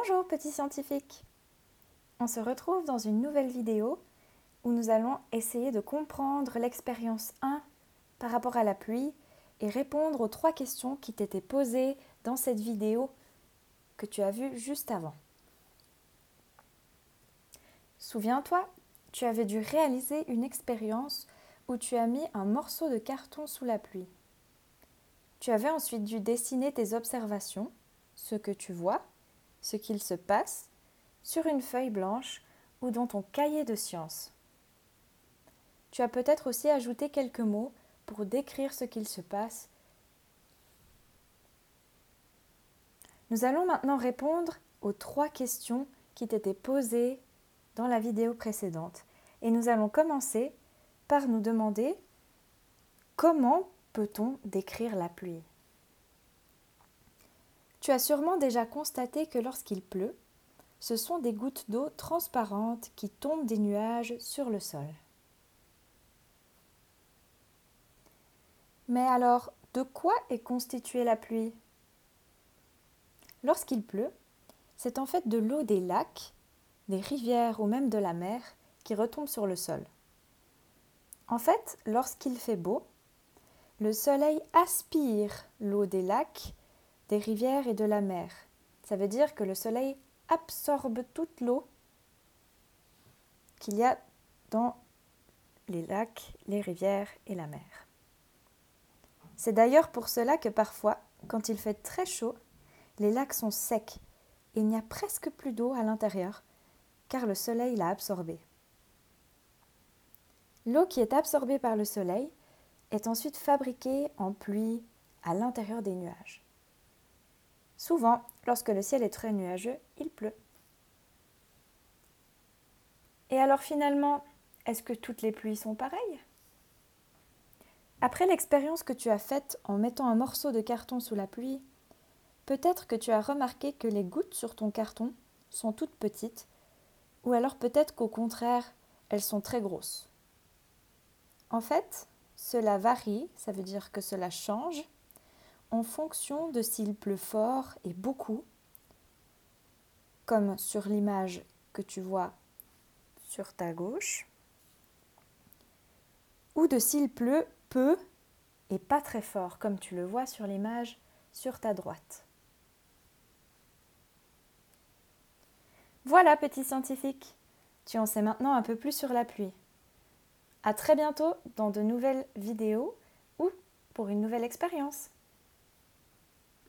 Bonjour petit scientifique On se retrouve dans une nouvelle vidéo où nous allons essayer de comprendre l'expérience 1 par rapport à la pluie et répondre aux trois questions qui t'étaient posées dans cette vidéo que tu as vue juste avant. Souviens-toi, tu avais dû réaliser une expérience où tu as mis un morceau de carton sous la pluie. Tu avais ensuite dû dessiner tes observations, ce que tu vois, ce qu'il se passe sur une feuille blanche ou dans ton cahier de sciences. Tu as peut-être aussi ajouté quelques mots pour décrire ce qu'il se passe. Nous allons maintenant répondre aux trois questions qui t'étaient posées dans la vidéo précédente. Et nous allons commencer par nous demander comment peut-on décrire la pluie? Tu as sûrement déjà constaté que lorsqu'il pleut, ce sont des gouttes d'eau transparentes qui tombent des nuages sur le sol. Mais alors, de quoi est constituée la pluie? Lorsqu'il pleut, c'est en fait de l'eau des lacs, des rivières ou même de la mer qui retombe sur le sol. En fait, lorsqu'il fait beau, le soleil aspire l'eau des lacs des rivières et de la mer. Ça veut dire que le soleil absorbe toute l'eau qu'il y a dans les lacs, les rivières et la mer. C'est d'ailleurs pour cela que parfois, quand il fait très chaud, les lacs sont secs et il n'y a presque plus d'eau à l'intérieur, car le soleil l'a absorbée. L'eau qui est absorbée par le soleil est ensuite fabriquée en pluie à l'intérieur des nuages. Souvent, lorsque le ciel est très nuageux, il pleut. Et alors finalement, est-ce que toutes les pluies sont pareilles? Après l'expérience que tu as faite en mettant un morceau de carton sous la pluie, peut-être que tu as remarqué que les gouttes sur ton carton sont toutes petites, ou alors peut-être qu'au contraire, elles sont très grosses. En fait, cela varie, ça veut dire que cela change en fonction de s'il pleut fort et beaucoup, comme sur l'image que tu vois sur ta gauche, ou de s'il pleut peu et pas très fort, comme tu le vois sur l'image sur ta droite. Voilà, petit scientifique, tu en sais maintenant un peu plus sur la pluie. À très bientôt dans de nouvelles vidéos ou pour une nouvelle expérience.